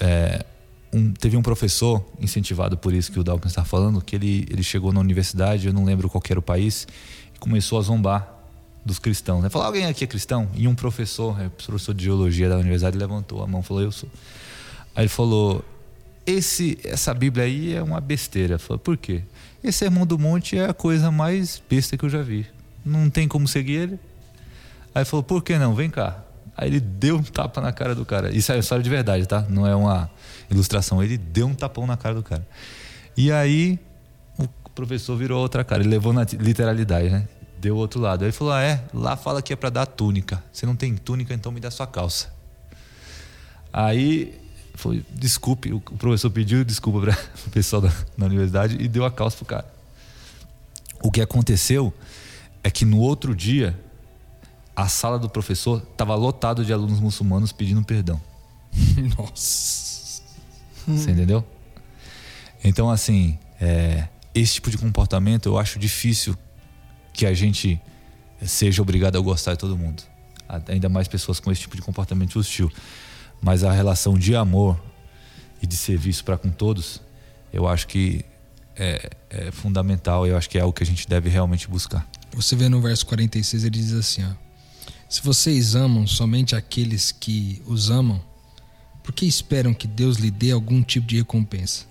é, um, teve um professor incentivado por isso que o Dawkins está falando, que ele, ele chegou na universidade, eu não lembro qual era o país, e começou a zombar dos cristãos. Né? Falou, alguém aqui é cristão? E um professor, é, professor de geologia da universidade, levantou a mão e falou, eu sou. Aí ele falou, esse, essa Bíblia aí é uma besteira. Falei, por quê? Esse Sermão do Monte é a coisa mais besta que eu já vi. Não tem como seguir ele. Aí ele falou, por que não? Vem cá. Aí ele deu um tapa na cara do cara. Isso é história de verdade, tá? Não é uma ilustração. Ele deu um tapão na cara do cara. E aí o professor virou outra cara. Ele levou na literalidade, né? Deu o outro lado. Aí ele falou: ah, é, lá fala que é para dar túnica. Você não tem túnica, então me dá sua calça. Aí foi, desculpe, o professor pediu desculpa para (laughs) o pessoal da, da universidade e deu a calça pro cara. O que aconteceu é que no outro dia a sala do professor estava lotado de alunos muçulmanos pedindo perdão. (laughs) Nossa. Você entendeu? Então, assim, é, esse tipo de comportamento eu acho difícil que a gente seja obrigado a gostar de todo mundo. Ainda mais pessoas com esse tipo de comportamento hostil. Mas a relação de amor e de serviço para com todos, eu acho que é, é fundamental. Eu acho que é algo que a gente deve realmente buscar. Você vê no verso 46, ele diz assim: ó, Se vocês amam somente aqueles que os amam, por que esperam que Deus lhe dê algum tipo de recompensa?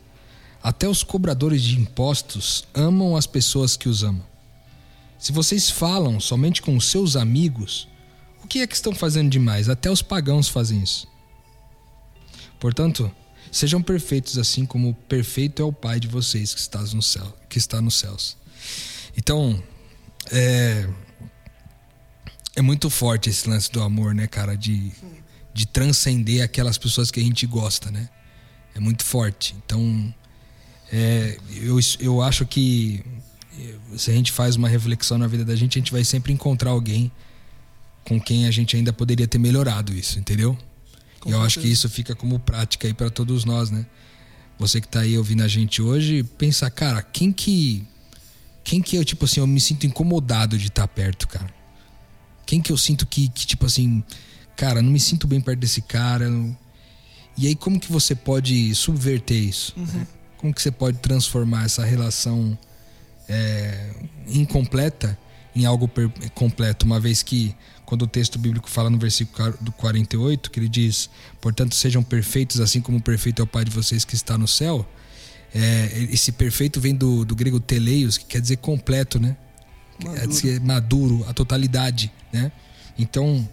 Até os cobradores de impostos amam as pessoas que os amam. Se vocês falam somente com os seus amigos, o que é que estão fazendo demais? Até os pagãos fazem isso. Portanto, sejam perfeitos assim como perfeito é o Pai de vocês que está no céu, que está nos céus. Então, é é muito forte esse lance do amor, né, cara, de de transcender aquelas pessoas que a gente gosta, né? É muito forte. Então, é, eu, eu acho que se a gente faz uma reflexão na vida da gente, a gente vai sempre encontrar alguém com quem a gente ainda poderia ter melhorado isso, entendeu? Com e eu certeza. acho que isso fica como prática aí para todos nós, né? Você que tá aí ouvindo a gente hoje, pensa, cara, quem que quem que eu tipo assim, eu me sinto incomodado de estar tá perto, cara? Quem que eu sinto que, que tipo assim, cara, não me sinto bem perto desse cara? E aí como que você pode subverter isso? Uhum. Como que você pode transformar essa relação é, incompleta em algo completo, uma vez que quando o texto bíblico fala no versículo do 48, que ele diz: "Portanto, sejam perfeitos assim como o perfeito é o Pai de vocês que está no céu". É, esse perfeito vem do, do grego teleios, que quer dizer completo, né? Maduro. Quer dizer maduro, a totalidade, né? Então,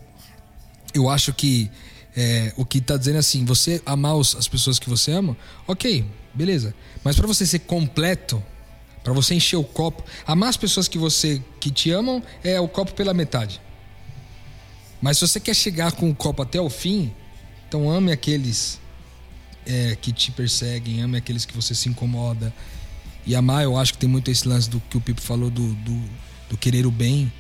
eu acho que é, o que está dizendo é assim, você amar os, as pessoas que você ama, ok, beleza. Mas para você ser completo, para você encher o copo. Amar as pessoas que você que te amam é o copo pela metade. Mas se você quer chegar com o copo até o fim, então ame aqueles é, que te perseguem, ame aqueles que você se incomoda. E amar, eu acho que tem muito esse lance do que o Pipo falou do, do, do querer o bem.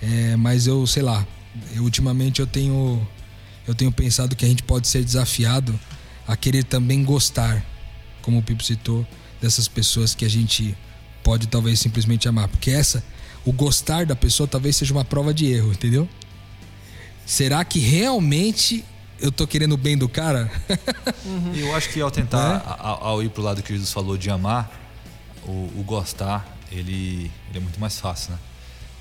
É, mas eu, sei lá, eu, ultimamente eu tenho, eu tenho pensado que a gente pode ser desafiado a querer também gostar, como o Pipo citou, dessas pessoas que a gente pode talvez simplesmente amar. Porque essa, o gostar da pessoa talvez seja uma prova de erro, entendeu? Será que realmente eu tô querendo o bem do cara? E Eu acho que ao tentar, ao, ao ir pro lado que Jesus falou de amar, o, o gostar, ele, ele é muito mais fácil, né?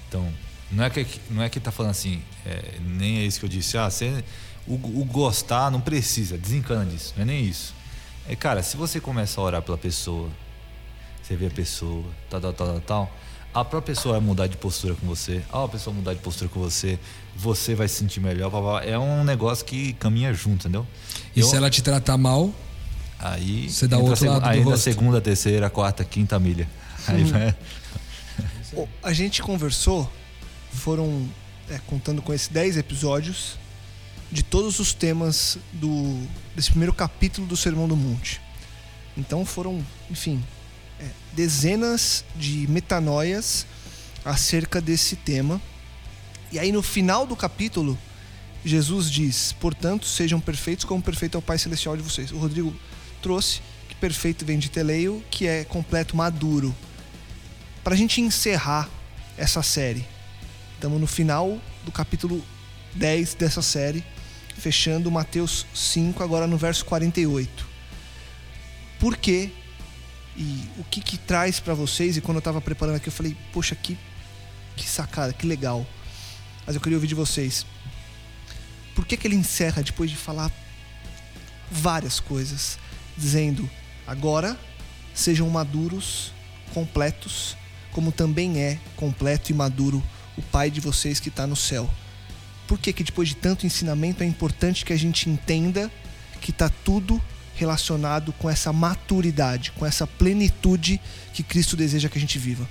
Então, não é que, não é que tá falando assim, é, nem é isso que eu disse, ah, você, o, o gostar não precisa, desencana disso, não é nem isso. É, cara, se você começa a orar pela pessoa, você vê a pessoa, tal, tal, tal, tal, a própria pessoa vai mudar de postura com você, a pessoa mudar de postura com você, você vai se sentir melhor, blá, blá, é um negócio que caminha junto, entendeu? E Eu- se ela te tratar mal, Aí Você dá outro lado do aí da rosto. segunda, terceira, quarta, quinta milha. Aí vai. A gente conversou, foram é, contando com esses 10 episódios, de todos os temas do, desse primeiro capítulo do Sermão do Monte. Então foram, enfim, dezenas de metanoias acerca desse tema. E aí no final do capítulo, Jesus diz: Portanto, sejam perfeitos como perfeito é o Pai Celestial de vocês. O Rodrigo trouxe que perfeito vem de teleio, que é completo, maduro. Para a gente encerrar essa série, estamos no final do capítulo 10 dessa série, fechando Mateus 5, agora no verso 48. Por quê? E o que que traz para vocês? E quando eu estava preparando aqui, eu falei, poxa, que, que sacada, que legal. Mas eu queria ouvir de vocês. Por que, que ele encerra depois de falar várias coisas, dizendo: agora sejam maduros, completos, como também é completo e maduro o Pai de vocês que está no céu. Por que, que depois de tanto ensinamento é importante que a gente entenda que está tudo relacionado com essa maturidade, com essa plenitude que Cristo deseja que a gente viva?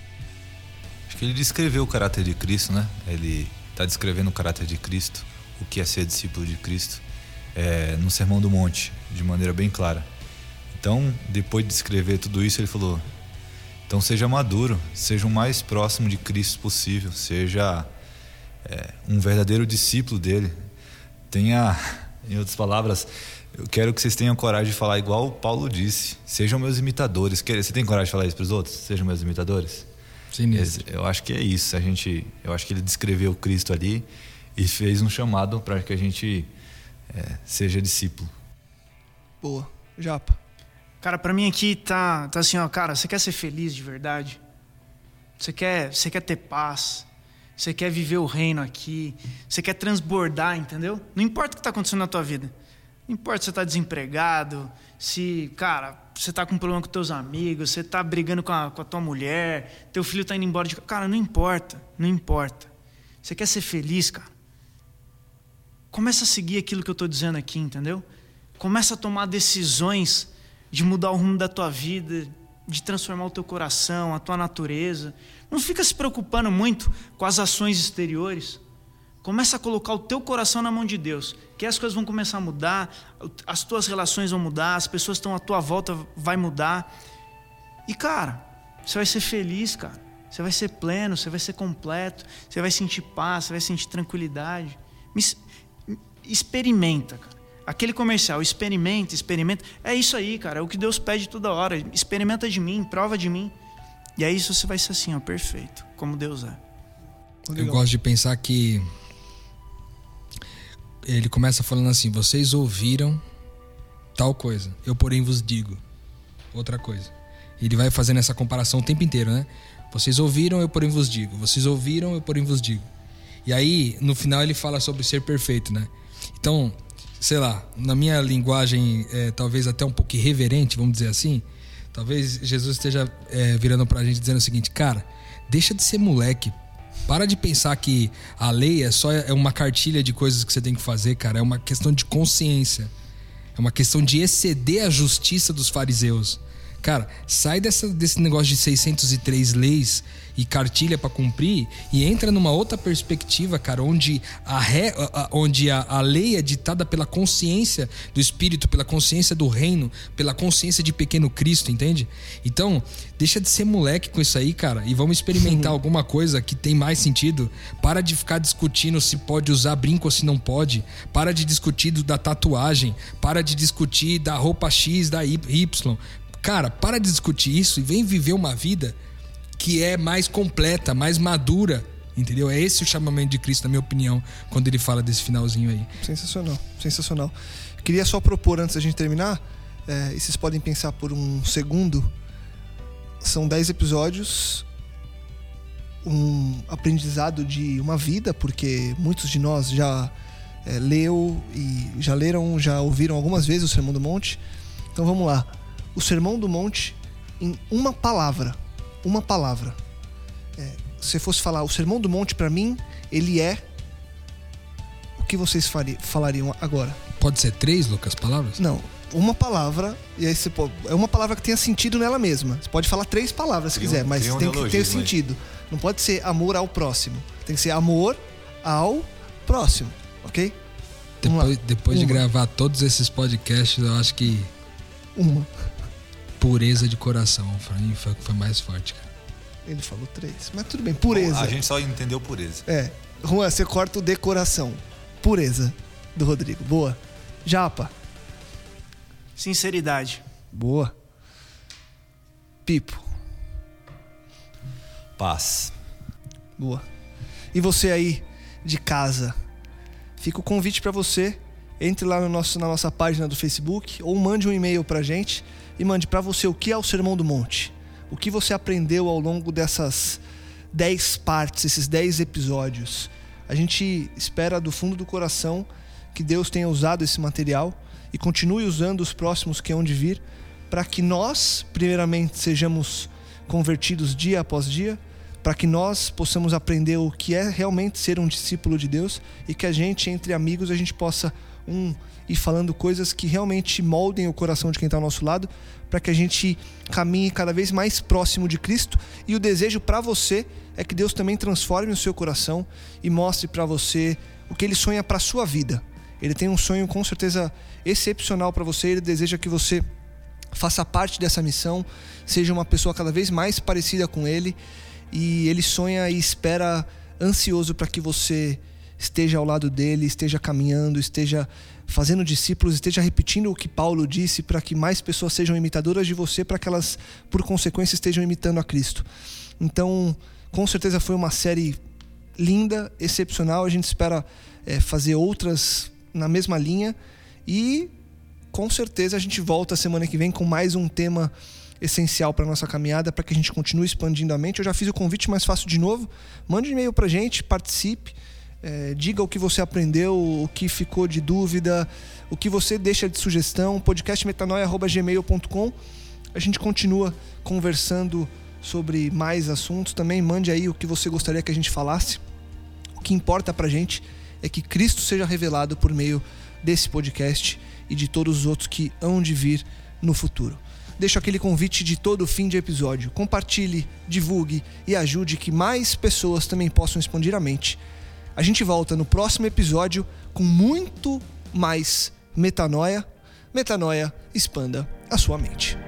Acho que ele descreveu o caráter de Cristo, né? Ele está descrevendo o caráter de Cristo, o que é ser discípulo de Cristo, é, no Sermão do Monte, de maneira bem clara. Então, depois de descrever tudo isso, ele falou: então seja maduro, seja o mais próximo de Cristo possível, seja é, um verdadeiro discípulo dele. Tenha, (laughs) em outras palavras, eu quero que vocês tenham coragem de falar igual o Paulo disse: sejam meus imitadores. Você tem coragem de falar isso para os outros? Sejam meus imitadores? sinistro. Esse- Eu acho que é isso. A gente, eu acho que ele descreveu Cristo ali e fez um chamado para que a gente é, seja discípulo. Boa. Japa. Cara, pra mim aqui tá, tá assim, ó, cara, você quer ser feliz de verdade? Você quer, você quer ter paz? Você quer viver o reino aqui? Você quer transbordar, entendeu? Não importa o que tá acontecendo na tua vida. Não importa se você tá desempregado, se, cara, você tá com problema com teus amigos, você tá brigando com a, com a tua mulher, teu filho tá indo embora de... ca- Cara, não importa, não importa. Você quer ser feliz, cara? Começa a seguir aquilo que eu tô dizendo aqui, entendeu? Começa a tomar decisões de mudar o rumo da tua vida, de transformar o teu coração, a tua natureza. Não fica se preocupando muito com as ações exteriores. Começa a colocar o teu coração na mão de Deus, que as coisas vão começar a mudar, as tuas relações vão mudar, as pessoas que estão à tua volta vai mudar. E cara, você vai ser feliz, cara. Você vai ser pleno, você vai ser completo, você vai sentir paz, você vai sentir tranquilidade. Experimenta, cara. Aquele comercial, experimenta, experimenta. É isso aí, cara. É o que Deus pede toda hora. Experimenta de mim, prova de mim. E aí você vai ser assim, ó, perfeito, como Deus é. Eu gosto de pensar que ele começa falando assim: vocês ouviram tal coisa, eu porém vos digo outra coisa. Ele vai fazendo essa comparação o tempo inteiro, né? Vocês ouviram, eu porém vos digo. Vocês ouviram, eu porém vos digo. E aí, no final, ele fala sobre ser perfeito, né? Então, sei lá, na minha linguagem, é, talvez até um pouco irreverente, vamos dizer assim, talvez Jesus esteja é, virando pra gente dizendo o seguinte: cara, deixa de ser moleque. Para de pensar que a lei é só é uma cartilha de coisas que você tem que fazer, cara. É uma questão de consciência. É uma questão de exceder a justiça dos fariseus. Cara, sai dessa, desse negócio de 603 leis e cartilha para cumprir e entra numa outra perspectiva, cara, onde a, ré, a, onde a, a lei é ditada pela consciência do Espírito, pela consciência do reino, pela consciência de pequeno Cristo, entende? Então, deixa de ser moleque com isso aí, cara, e vamos experimentar (laughs) alguma coisa que tem mais sentido. Para de ficar discutindo se pode usar brinco ou se não pode. Para de discutir da tatuagem. Para de discutir da roupa X, da Y. Cara, para de discutir isso e vem viver uma vida que é mais completa, mais madura. Entendeu? É esse o chamamento de Cristo, na minha opinião, quando ele fala desse finalzinho aí. Sensacional, sensacional. Queria só propor, antes da gente terminar, é, e vocês podem pensar por um segundo, são 10 episódios, um aprendizado de uma vida, porque muitos de nós já é, leu e já leram, já ouviram algumas vezes o Sermão do Monte. Então vamos lá. O Sermão do Monte em uma palavra uma palavra. É, se fosse falar o Sermão do Monte para mim, ele é o que vocês falariam agora? Pode ser três, Lucas, palavras? Não, uma palavra e aí você pode, é uma palavra que tenha sentido nela mesma. Você pode falar três palavras se tem quiser, um, mas tem, um tem que ter sentido. Não pode ser amor ao próximo. Tem que ser amor ao próximo, ok? Depois, depois de gravar todos esses podcasts, eu acho que uma pureza de coração. Pra mim foi, foi mais forte, cara. Ele falou três. Mas tudo bem, pureza. A gente só entendeu pureza. É. Juan, você corta o decoração. Pureza do Rodrigo. Boa. Japa. Sinceridade. Boa. Pipo. Paz. Boa. E você aí de casa? Fica o convite para você. Entre lá no nosso, na nossa página do Facebook ou mande um e-mail pra gente e mande para você o que é o Sermão do Monte. O que você aprendeu ao longo dessas dez partes, esses dez episódios. A gente espera do fundo do coração que Deus tenha usado esse material e continue usando os próximos que hão de vir, para que nós, primeiramente, sejamos convertidos dia após dia, para que nós possamos aprender o que é realmente ser um discípulo de Deus e que a gente, entre amigos, a gente possa um e falando coisas que realmente moldem o coração de quem está ao nosso lado, para que a gente caminhe cada vez mais próximo de Cristo. E o desejo para você é que Deus também transforme o seu coração e mostre para você o que Ele sonha para sua vida. Ele tem um sonho com certeza excepcional para você. Ele deseja que você faça parte dessa missão, seja uma pessoa cada vez mais parecida com Ele. E Ele sonha e espera ansioso para que você esteja ao lado dele, esteja caminhando, esteja fazendo discípulos, esteja repetindo o que Paulo disse para que mais pessoas sejam imitadoras de você, para que elas, por consequência, estejam imitando a Cristo. Então, com certeza foi uma série linda, excepcional. A gente espera é, fazer outras na mesma linha e com certeza a gente volta semana que vem com mais um tema essencial para nossa caminhada, para que a gente continue expandindo a mente. Eu já fiz o convite mais fácil de novo. Mande um e-mail para gente, participe. É, diga o que você aprendeu, o que ficou de dúvida, o que você deixa de sugestão. podcastmetanoia.gmail.com A gente continua conversando sobre mais assuntos. Também mande aí o que você gostaria que a gente falasse. O que importa pra gente é que Cristo seja revelado por meio desse podcast e de todos os outros que hão de vir no futuro. Deixo aquele convite de todo fim de episódio. Compartilhe, divulgue e ajude que mais pessoas também possam expandir a mente a gente volta no próximo episódio com muito mais metanoia. Metanoia, expanda a sua mente.